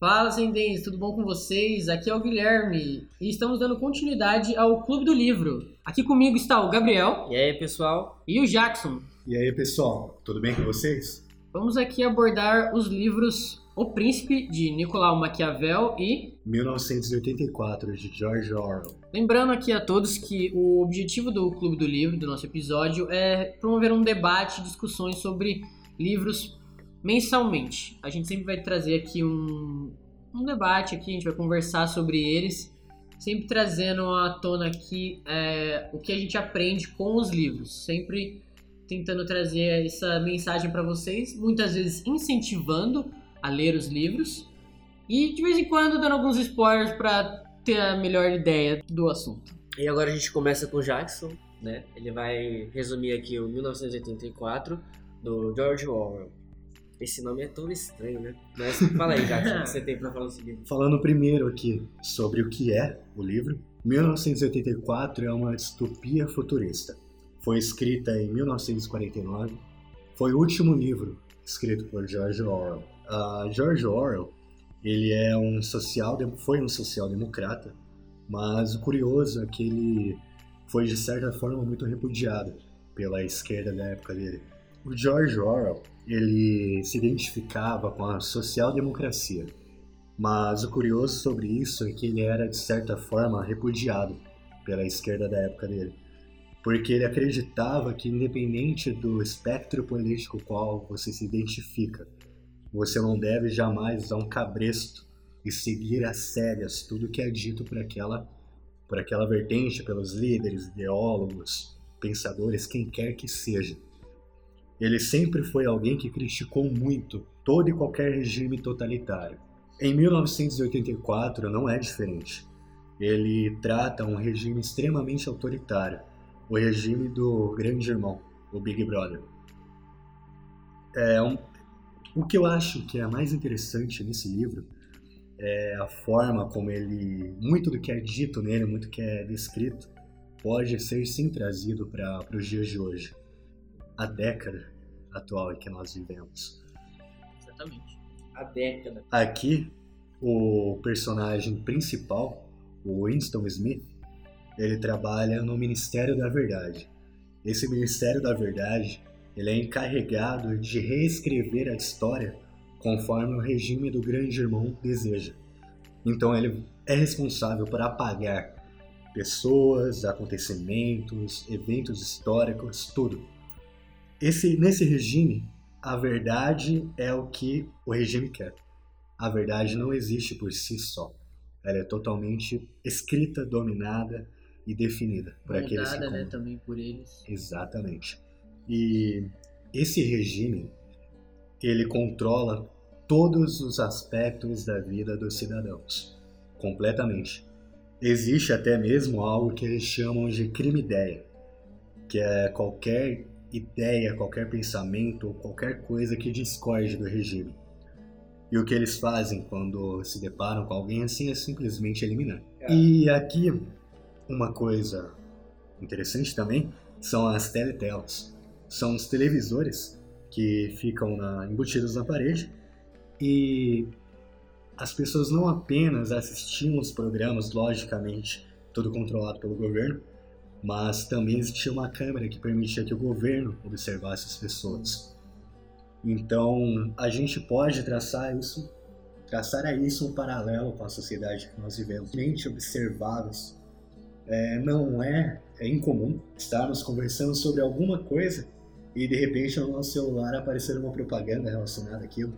Fala, Ascendentes, tudo bom com vocês? Aqui é o Guilherme e estamos dando continuidade ao Clube do Livro. Aqui comigo está o Gabriel. E aí, pessoal? E o Jackson. E aí, pessoal, tudo bem com vocês? Vamos aqui abordar os livros O Príncipe, de Nicolau Maquiavel e 1984, de George Orwell. Lembrando aqui a todos que o objetivo do Clube do Livro, do nosso episódio, é promover um debate, discussões sobre livros mensalmente. A gente sempre vai trazer aqui um, um debate aqui, a gente vai conversar sobre eles, sempre trazendo à tona aqui é, o que a gente aprende com os livros, sempre tentando trazer essa mensagem para vocês, muitas vezes incentivando a ler os livros e de vez em quando dando alguns spoilers para ter a melhor ideia do assunto. E agora a gente começa com Jackson, né? Ele vai resumir aqui o 1984 do George Orwell. Esse nome é tão estranho, né? Mas fala aí, Jackson, o que você tem pra falar desse livro? Falando primeiro aqui sobre o que é o livro, 1984 é uma distopia futurista. Foi escrita em 1949. Foi o último livro escrito por George Orwell. Uh, George Orwell, ele é um social, foi um social-democrata, mas o curioso é que ele foi de certa forma muito repudiado pela esquerda da época dele. O George Orwell, ele se identificava com a social-democracia, mas o curioso sobre isso é que ele era de certa forma repudiado pela esquerda da época dele, porque ele acreditava que independente do espectro político qual você se identifica, você não deve jamais usar um cabresto e seguir às sérias tudo que é dito por aquela por aquela vertente pelos líderes, ideólogos, pensadores, quem quer que seja. Ele sempre foi alguém que criticou muito todo e qualquer regime totalitário. Em 1984 não é diferente. Ele trata um regime extremamente autoritário, o regime do Grande Irmão, o Big Brother. É um... O que eu acho que é mais interessante nesse livro é a forma como ele, muito do que é dito nele, muito que é descrito, pode ser sim trazido para os dias de hoje a década atual em que nós vivemos. Exatamente. A década. Aqui, o personagem principal, o Winston Smith, ele trabalha no Ministério da Verdade. Esse Ministério da Verdade, ele é encarregado de reescrever a história conforme o regime do Grande Irmão deseja. Então ele é responsável por apagar pessoas, acontecimentos, eventos históricos, tudo esse, nesse regime, a verdade é o que o regime quer. A verdade não existe por si só. Ela é totalmente escrita, dominada e definida por Moldada, aqueles que né, também por eles. Exatamente. E esse regime, ele controla todos os aspectos da vida dos cidadãos, completamente. Existe até mesmo algo que eles chamam de crime-ideia, que é qualquer ideia, qualquer pensamento ou qualquer coisa que discorde do regime. E o que eles fazem quando se deparam com alguém assim é simplesmente eliminar. É. E aqui, uma coisa interessante também são as teletelas. São os televisores que ficam na, embutidos na parede e as pessoas não apenas assistiam os programas, logicamente, tudo controlado pelo governo, mas também existia uma câmera que permitia que o governo observasse as pessoas. Então, a gente pode traçar isso, traçar a isso um paralelo com a sociedade que nós vivemos. Gente observados. É, não é, é incomum estarmos conversando sobre alguma coisa e de repente no nosso celular aparecer uma propaganda relacionada àquilo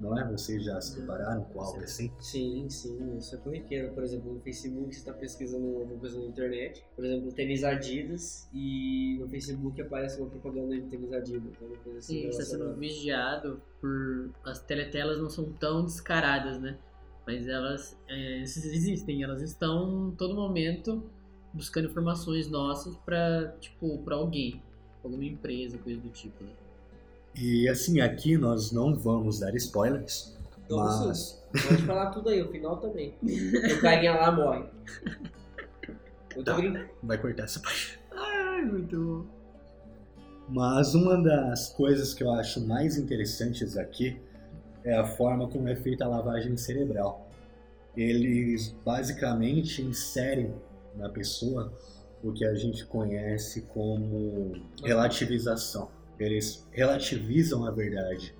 não é? Vocês já se depararam com algo assim? Sim, sim, isso é corriqueiro. Por exemplo, no Facebook você está pesquisando alguma coisa na internet, por exemplo, tênis Adidas, e no Facebook aparece uma propaganda de tênis Adidas. Uma coisa assim sim, está sendo vigiado por. As teletelas não são tão descaradas, né? Mas elas é, existem, elas estão todo momento buscando informações nossas para tipo, para alguém, alguma empresa, coisa do tipo, né? E assim, aqui nós não vamos dar spoilers, Vamos mas... Sim. Pode falar tudo aí, o final também. o carinha lá morre. Eu tá, vai cortar essa parte. Ai, muito bom. Mas uma das coisas que eu acho mais interessantes aqui é a forma como é feita a lavagem cerebral. Eles basicamente inserem na pessoa o que a gente conhece como relativização. Eles relativizam a verdade.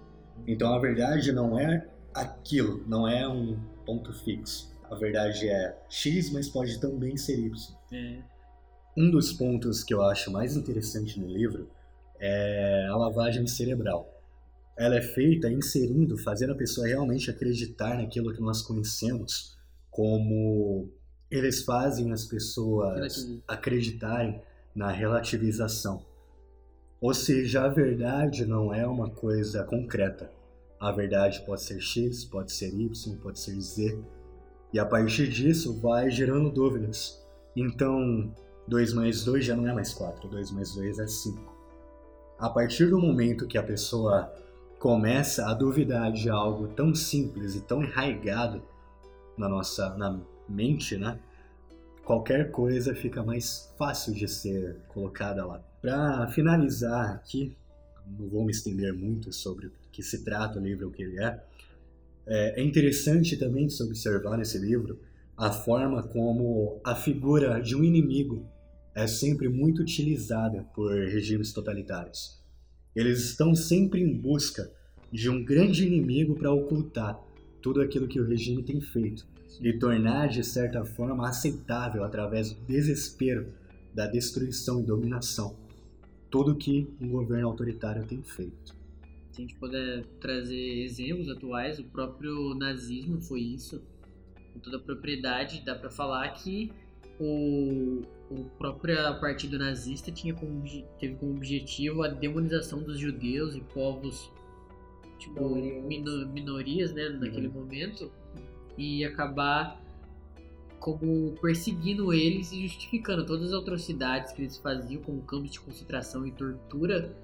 Então a verdade não é aquilo, não é um ponto fixo. A verdade é X, mas pode também ser Y. É. Um dos pontos que eu acho mais interessante no livro é a lavagem cerebral. Ela é feita inserindo, fazendo a pessoa realmente acreditar naquilo que nós conhecemos, como eles fazem as pessoas acreditarem na relativização. Ou seja, a verdade não é uma coisa concreta. A verdade pode ser X, pode ser Y, pode ser Z. E a partir disso vai gerando dúvidas. Então, 2 mais 2 já não é mais 4, 2 mais 2 é 5. A partir do momento que a pessoa começa a duvidar de algo tão simples e tão enraigado na nossa na mente, né? Qualquer coisa fica mais fácil de ser colocada lá. Para finalizar aqui, não vou me estender muito sobre o que se trata o livro, o que ele é. É é interessante também se observar nesse livro a forma como a figura de um inimigo é sempre muito utilizada por regimes totalitários. Eles estão sempre em busca de um grande inimigo para ocultar tudo aquilo que o regime tem feito e tornar de certa forma aceitável através do desespero, da destruição e dominação tudo que um governo autoritário tem feito. Se a gente puder trazer exemplos atuais, o próprio nazismo foi isso. Com toda a propriedade, dá pra falar que o, o próprio partido nazista tinha como, teve como objetivo a demonização dos judeus e povos tipo Minorias. mino- minorias, né, naquele Uhum. momento e acabar como perseguindo eles e justificando todas as atrocidades que eles faziam como campos de concentração e tortura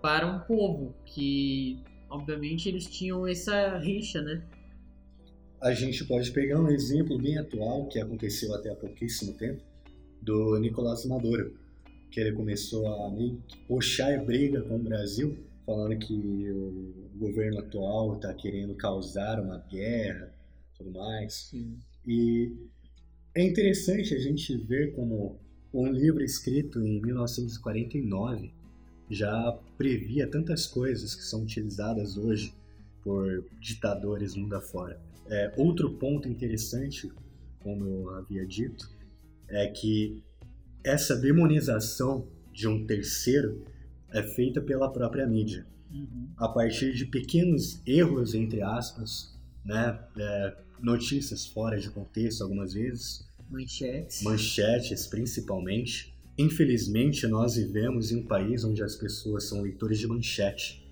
para um povo que obviamente eles tinham essa rixa, né? A gente pode pegar um exemplo bem atual que aconteceu até há pouquíssimo tempo do Nicolás Maduro, que ele começou a meio que briga com o Brasil, falando que o governo atual está querendo causar uma guerra, tudo mais. Sim. E é interessante a gente ver como um livro escrito em 1949 já previa tantas coisas que são utilizadas hoje por ditadores mundo afora. É, outro ponto interessante, como eu havia dito, é que essa demonização de um terceiro é feita pela própria mídia Uhum. a partir de pequenos erros, entre aspas, né? É, notícias fora de contexto algumas vezes, Manchetes. manchetes principalmente. Infelizmente, nós vivemos em um país onde as pessoas são leitores de manchete.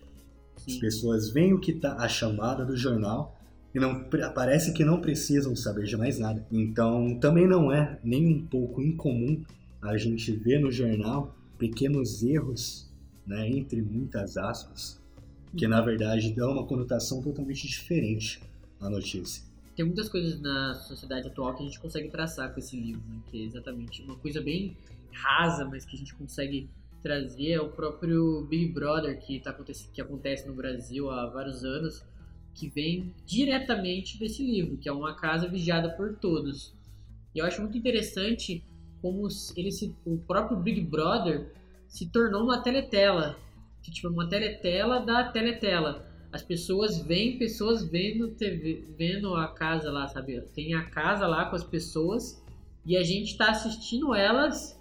As Sim. pessoas veem o que tá a chamada do jornal e não parece que não precisam saber de mais nada. Então, também não é nem um pouco incomum a gente ver no jornal pequenos erros, né, entre muitas aspas, que na verdade dão uma conotação totalmente diferente à notícia. Tem muitas coisas na sociedade atual que a gente consegue traçar com esse livro, né? que é exatamente uma coisa bem rasa, mas que a gente consegue trazer é o próprio Big Brother que, tá, acontecendo, que acontece no Brasil há vários anos, que vem diretamente desse livro, que é uma casa vigiada por todos. E eu acho muito interessante como ele se, o próprio Big Brother se tornou uma teletela, que tipo uma teletela da teletela as pessoas veem pessoas vendo TV, vendo a casa lá, sabe? Tem a casa lá com as pessoas e a gente tá assistindo elas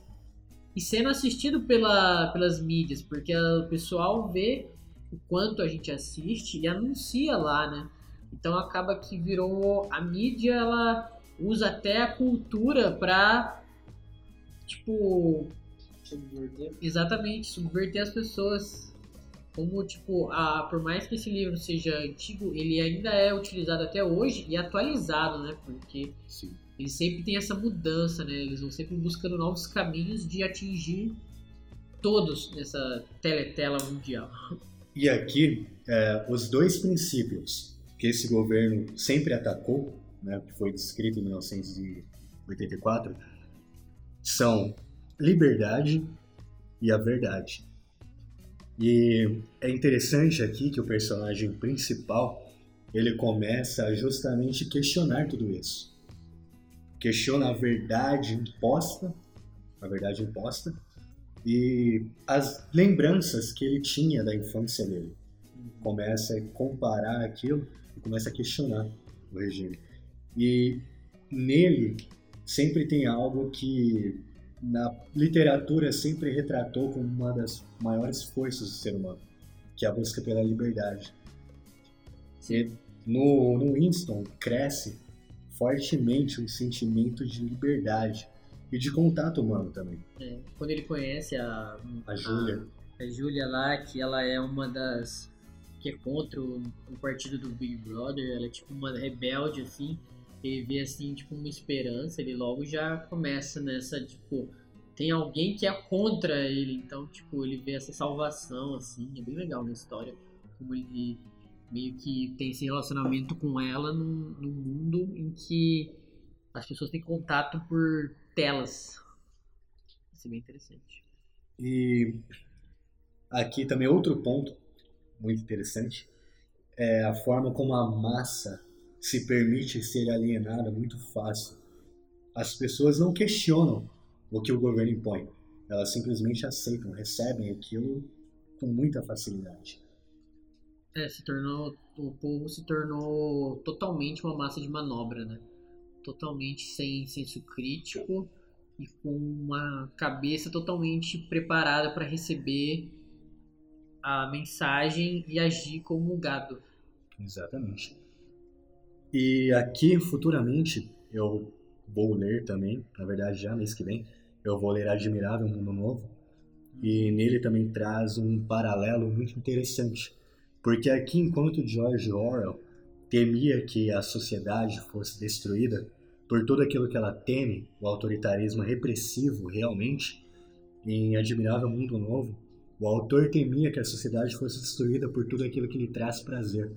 e sendo assistido pela, pelas mídias, porque o pessoal vê o quanto a gente assiste e anuncia lá, né? Então acaba que virou a mídia, ela usa até a cultura pra tipo Subverter. Exatamente, subverter as pessoas. Como, tipo, a, por mais que esse livro seja antigo, ele ainda é utilizado até hoje e atualizado, né? Porque Sim. ele sempre tem essa mudança, né? Eles vão sempre buscando novos caminhos de atingir todos nessa teletela mundial. E aqui, é, os dois princípios que esse governo sempre atacou, né, que foi descrito em 1984, são liberdade e a verdade. E é interessante aqui que o personagem principal, ele começa a justamente questionar tudo isso. Questiona a verdade imposta, a verdade imposta, e as lembranças que ele tinha da infância dele. Começa a comparar aquilo e começa a questionar o regime. E nele sempre tem algo que na literatura sempre retratou como uma das maiores forças do ser humano, que é a busca pela liberdade. E no, no Winston cresce fortemente um sentimento de liberdade e de contato humano também. É, quando ele conhece a A Júlia, a, a Júlia lá, que ela é uma das que é contra o, o partido do Big Brother, ela é tipo uma rebelde assim. Ele vê assim tipo uma esperança, ele logo já começa nessa tipo tem alguém que é contra ele, então tipo ele vê essa salvação assim, é bem legal na história como ele meio que tem esse relacionamento com ela num, num mundo em que as pessoas têm contato por telas. Isso é bem interessante. E aqui também outro ponto muito interessante é a forma como a massa se permite ser alienada muito fácil. As pessoas não questionam o que o governo impõe, elas simplesmente aceitam, recebem aquilo com muita facilidade. É, se tornou. O povo se tornou totalmente uma massa de manobra, né? Totalmente sem senso crítico e com uma cabeça totalmente preparada para receber a mensagem e agir como gado. Exatamente. E aqui, futuramente, eu vou ler também, na verdade já mês que vem, eu vou ler Admirável Mundo Novo. E nele também traz um paralelo muito interessante. Porque aqui, enquanto George Orwell temia que a sociedade fosse destruída por tudo aquilo que ela teme, o autoritarismo repressivo realmente, em Admirável Mundo Novo, o autor temia que a sociedade fosse destruída por tudo aquilo que lhe traz prazer.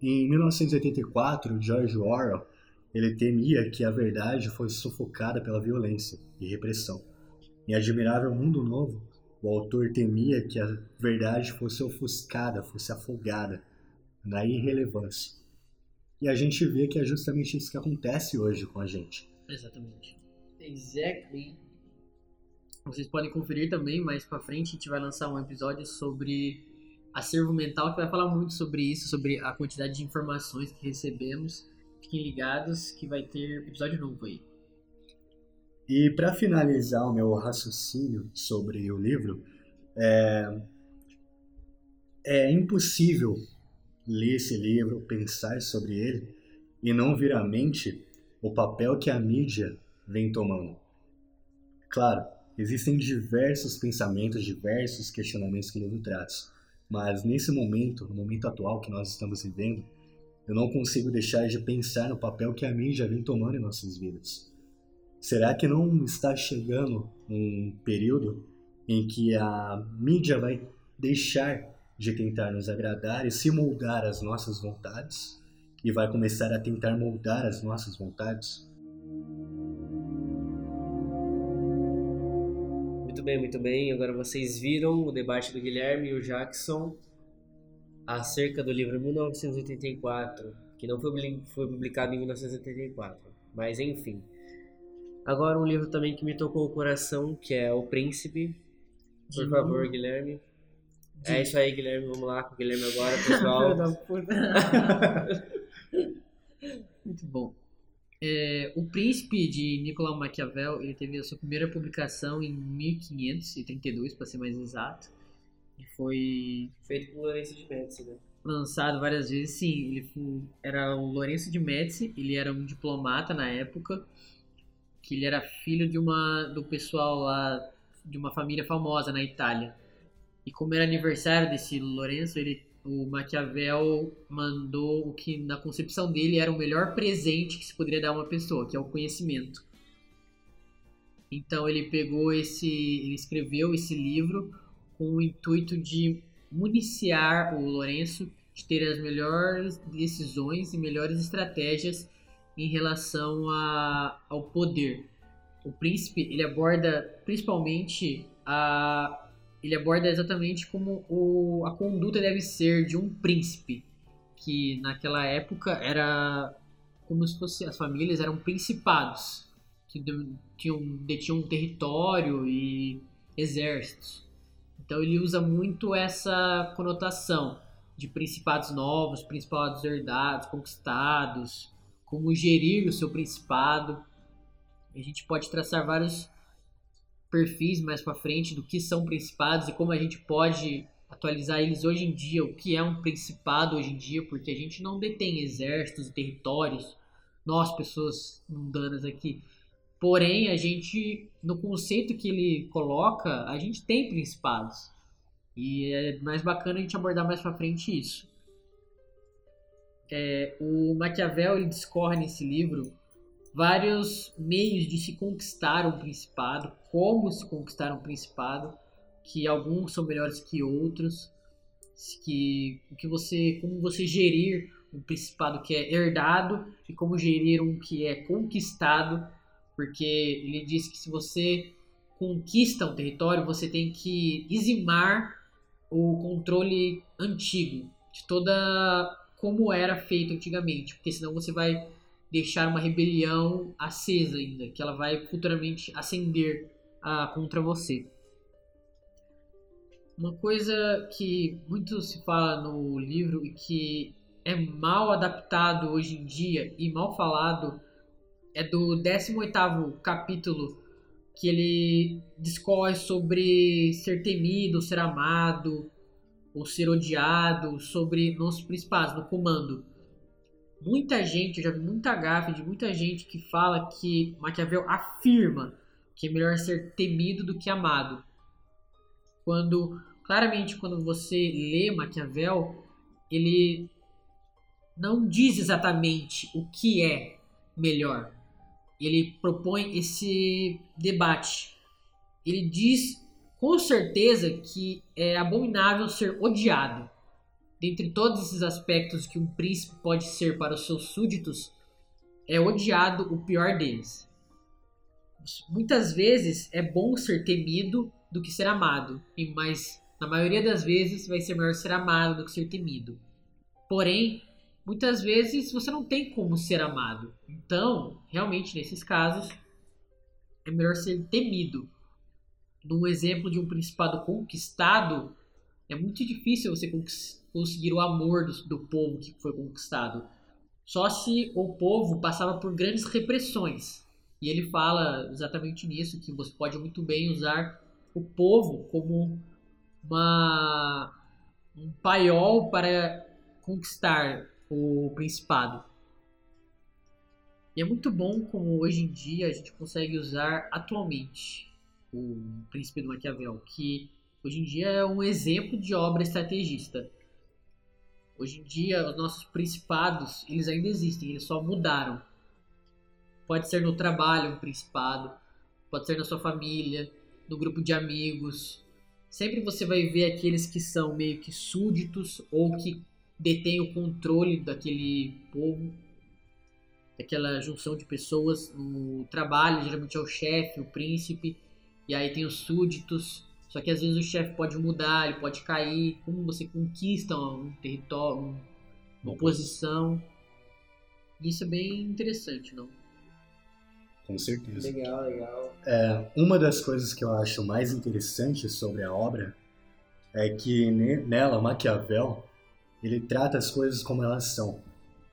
Em 1984, George Orwell ele temia que a verdade fosse sufocada pela violência e repressão. Em Admirável Mundo Novo, o autor temia que a verdade fosse ofuscada, fosse afogada na irrelevância. E a gente vê que é justamente isso que acontece hoje com a gente. Exatamente. Exactly. Vocês podem conferir também, mais pra frente a gente vai lançar um episódio sobre acervo mental que vai falar muito sobre isso, sobre a quantidade de informações que recebemos. Fiquem ligados que vai ter episódio novo aí. E para finalizar o meu raciocínio sobre o livro, é, é impossível ler esse livro, pensar sobre ele e não vir à mente o papel que a mídia vem tomando. Claro, existem diversos pensamentos, diversos questionamentos que o livro traz, mas nesse momento, no momento atual que nós estamos vivendo, eu não consigo deixar de pensar no papel que a mídia vem tomando em nossas vidas. Será que não está chegando um período em que a mídia vai deixar de tentar nos agradar e se moldar às nossas vontades e vai começar a tentar moldar as nossas vontades? Bem, muito bem. Agora vocês viram o debate do Guilherme e o Jackson acerca do livro 1984, que não foi, foi publicado em 1984, mas enfim. Agora um livro também que me tocou o coração, que é O Príncipe. Por De favor, novo? Guilherme. De- É isso aí, Guilherme. Vamos lá com o Guilherme agora, pessoal. Muito bom. É, o Príncipe de Nicolau Maquiavel, ele teve a sua primeira publicação em 1532, para ser mais exato. E foi Feito por Lourenço de Médici, né? lançado várias vezes. Sim, ele fu- era o Lourenço de Médici, ele era um diplomata na época, que ele era filho de uma do pessoal lá de uma família famosa na Itália. E como era aniversário desse Lourenço, ele o Maquiavel mandou o que na concepção dele era o melhor presente que se poderia dar a uma pessoa, que é o conhecimento. Então ele pegou esse, ele escreveu esse livro com o intuito de municiar o Lourenço de ter as melhores decisões e melhores estratégias em relação a, ao poder. O príncipe ele aborda principalmente a ele aborda exatamente como o, a conduta deve ser de um príncipe, que naquela época era como se fosse as famílias eram principados que tinham, detinham um território e exércitos. Então ele usa muito essa conotação de principados novos, principados herdados, conquistados, como gerir o seu principado. A gente pode traçar vários perfis mais para frente do que são principados e como a gente pode atualizar eles hoje em dia, o que é um principado hoje em dia, porque a gente não detém exércitos e territórios, nós, pessoas mundanas aqui. Porém, a gente, no conceito que ele coloca, a gente tem principados. E é mais bacana a gente abordar mais para frente isso. É, o Maquiavel ele discorre nesse livro vários meios de se conquistar um principado, como se conquistar um principado, que alguns são melhores que outros, que que você, como você gerir um principado que é herdado e como gerir um que é conquistado, porque ele diz que se você conquista um território, você tem que eximar o controle antigo de toda como era feito antigamente, porque senão você vai deixar uma rebelião acesa ainda, que ela vai futuramente acender ah, contra você. Uma coisa que muito se fala no livro e que é mal adaptado hoje em dia e mal falado é do 18º capítulo que ele discorre sobre ser temido, ser amado ou ser odiado, sobre nossos principais, no comando. Muita gente, eu já vi muita gafe de muita gente que fala que Maquiavel afirma que é melhor ser temido do que amado. Quando Claramente, quando você lê Maquiavel, ele não diz exatamente o que é melhor. Ele propõe esse debate. Ele diz com certeza que é abominável ser odiado. Dentre todos esses aspectos que um príncipe pode ser para os seus súditos, é odiado o pior deles. Muitas vezes é bom ser temido do que ser amado, mas na maioria das vezes, vai ser melhor ser amado do que ser temido. Porém, muitas vezes você não tem como ser amado. Então, realmente, nesses casos, é melhor ser temido. Num exemplo de um principado conquistado, é muito difícil você conseguir o amor do, do povo que foi conquistado. Só se o povo passava por grandes repressões. E ele fala exatamente nisso, que você pode muito bem usar o povo como uma, um paiol para conquistar o principado. E é muito bom como hoje em dia a gente consegue usar atualmente o Príncipe do Maquiavel, que hoje em dia é um exemplo de obra estrategista. Hoje em dia os nossos principados, eles ainda existem, eles só mudaram. Pode ser no trabalho um principado, pode ser na sua família, no grupo de amigos, sempre você vai ver aqueles que são meio que súditos ou que detêm o controle daquele povo, daquela junção de pessoas no trabalho, geralmente é o chefe, o príncipe, e aí tem os súditos. Só que às vezes o chefe pode mudar, ele pode cair. Como você conquista um território, uma posição. Isso é bem interessante, não? Com certeza. Legal, legal. É, uma das coisas que eu acho mais interessante sobre a obra é que nela, Maquiavel, ele trata as coisas como elas são.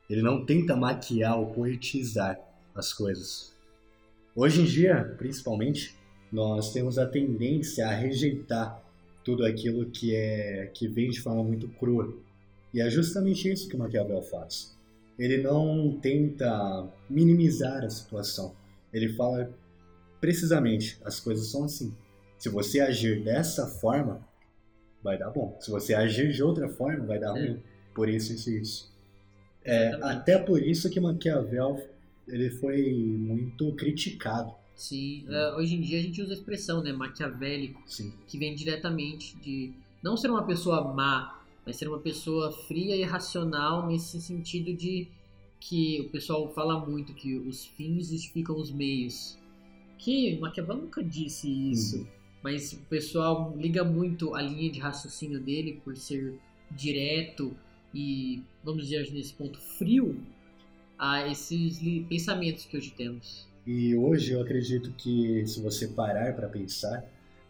Ele não tenta maquiar ou poetizar as coisas. Hoje em dia, principalmente, nós temos a tendência a rejeitar tudo aquilo que é que vem de forma muito crua. E é justamente isso que Maquiavel faz. Ele não tenta minimizar a situação ele fala precisamente, as coisas são assim. Se você agir dessa forma, vai dar bom. Se você agir de outra forma, vai dar ruim. Por isso, isso e isso. É, até por isso que Maquiavel ele foi muito criticado. Sim, uh, hoje em dia a gente usa a expressão, né, maquiavélico, Sim. que vem diretamente de não ser uma pessoa má, mas ser uma pessoa fria e racional nesse sentido de que o pessoal fala muito que os fins justificam os meios. Que Maquiavel nunca disse isso, uhum. mas o pessoal liga muito a linha de raciocínio dele por ser direto e, vamos dizer, nesse ponto frio, a esses pensamentos que hoje temos. E hoje eu acredito que se você parar para pensar,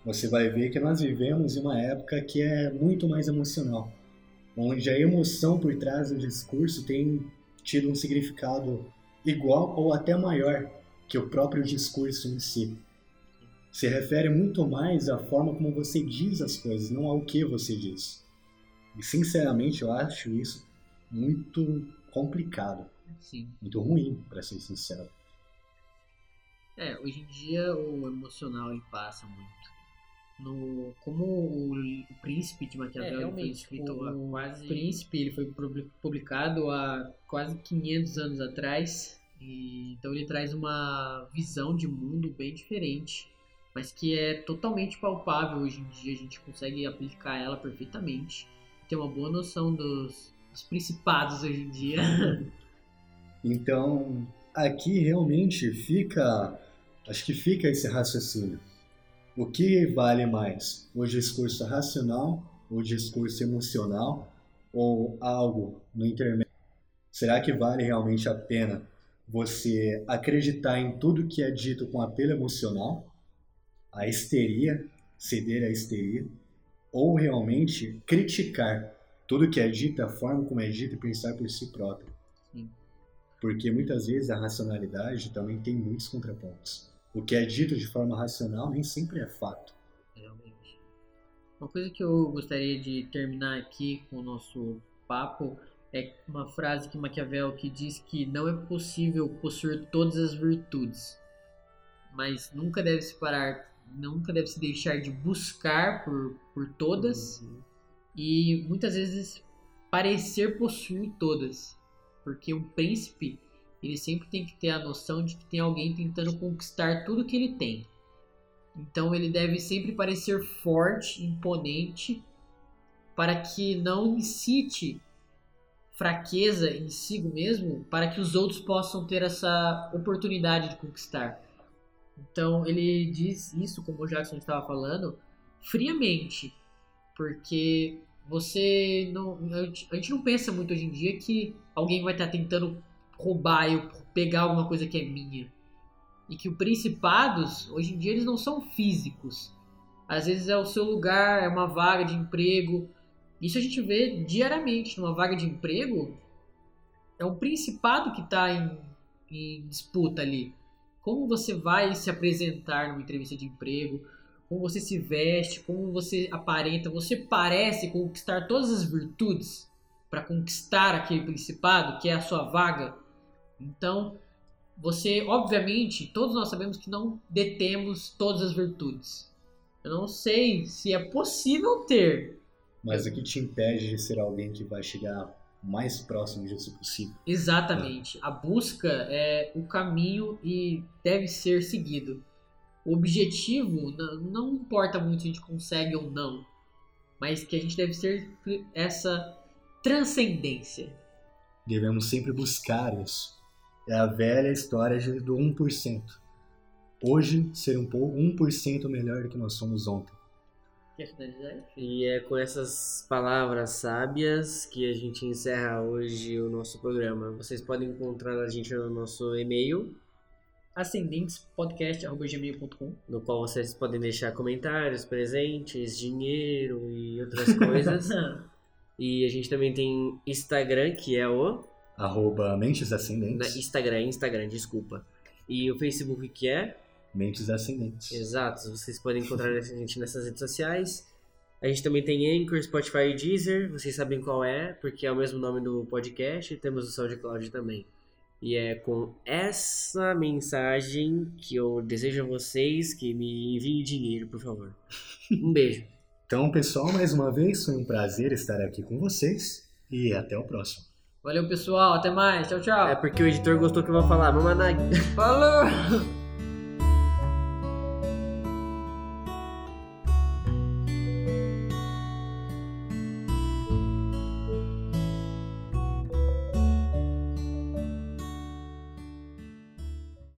você vai ver que nós vivemos em uma época que é muito mais emocional, onde a emoção por trás do discurso tem tido um significado igual ou até maior que o próprio discurso em si. Se refere muito mais à forma como você diz as coisas, não ao que você diz. E sinceramente eu acho isso muito complicado, Sim. muito ruim, para ser sincero. É, hoje em dia o emocional ele passa muito. No, como o, o Príncipe de Maquiavel É, foi escrito o- quase Príncipe, ele foi publi- publicado há quase 500 anos atrás. E, então ele traz uma visão de mundo bem diferente, mas que é totalmente palpável hoje em dia. A gente consegue aplicar ela perfeitamente. Ter uma boa noção dos, dos principados hoje em dia. Então, aqui realmente fica, acho que fica esse raciocínio. O que vale mais? O discurso racional, o discurso emocional ou algo no intermédio? Será que vale realmente a pena você acreditar em tudo que é dito com apelo emocional, a histeria, ceder à histeria, ou realmente criticar tudo que é dito, a forma como é dito e pensar por si próprio? Porque muitas vezes a racionalidade também tem muitos contrapontos. O que é dito de forma racional nem sempre é fato. Realmente. Uma coisa que eu gostaria de terminar aqui com o nosso papo é uma frase que Maquiavel que diz que não é possível possuir todas as virtudes, mas nunca deve se parar, nunca deve se deixar de buscar por, por todas Uhum. e muitas vezes parecer possuir todas, porque um príncipe ele sempre tem que ter a noção de que tem alguém tentando conquistar tudo que ele tem. Então ele deve sempre parecer forte, imponente, para que não incite fraqueza em si mesmo, para que os outros possam ter essa oportunidade de conquistar. Então ele diz isso, como o Jackson estava falando, friamente, porque você não, a gente não pensa muito hoje em dia que alguém vai estar tentando roubar eu pegar alguma coisa que é minha. E que os principados, hoje em dia, eles não são físicos. Às vezes é o seu lugar, é uma vaga de emprego. Isso a gente vê diariamente numa vaga de emprego. É um principado que está em, em disputa ali. Como você vai se apresentar numa entrevista de emprego? Como você se veste? Como você aparenta? Você parece conquistar todas as virtudes para conquistar aquele principado que é a sua vaga? Então, você, obviamente, todos nós sabemos que não detemos todas as virtudes. Eu não sei se é possível ter. Mas o que te impede de ser alguém que vai chegar mais próximo disso possível? Exatamente. A busca é o caminho e deve ser seguido. O objetivo não, não importa muito se a gente consegue ou não, mas que a gente deve ser essa transcendência. Devemos sempre buscar isso. É a velha história do 1%. Hoje, ser um pouco 1% melhor do que nós somos ontem. Quer finalizar aí? E é com essas palavras sábias que a gente encerra hoje o nosso programa. Vocês podem encontrar a gente no nosso e-mail, ascendentespodcast.gmail.com no qual vocês podem deixar comentários, presentes, dinheiro e outras coisas. e a gente também tem Instagram, que é o. Arroba Mentes Ascendentes. Instagram, Instagram, desculpa. E o Facebook, que é. Mentes Ascendentes. Exato, vocês podem encontrar a gente nessas redes sociais. A gente também tem Anchor, Spotify e Deezer, vocês sabem qual é, porque é o mesmo nome do podcast, e temos o SoundCloud também. E é com essa mensagem que eu desejo a vocês que me enviem dinheiro, por favor. Um beijo. Então, pessoal, mais uma vez, foi um prazer estar aqui com vocês e até o próximo. Valeu, pessoal. Até mais. Tchau, tchau. É porque o editor gostou que eu vou falar, Mamanag. Falou!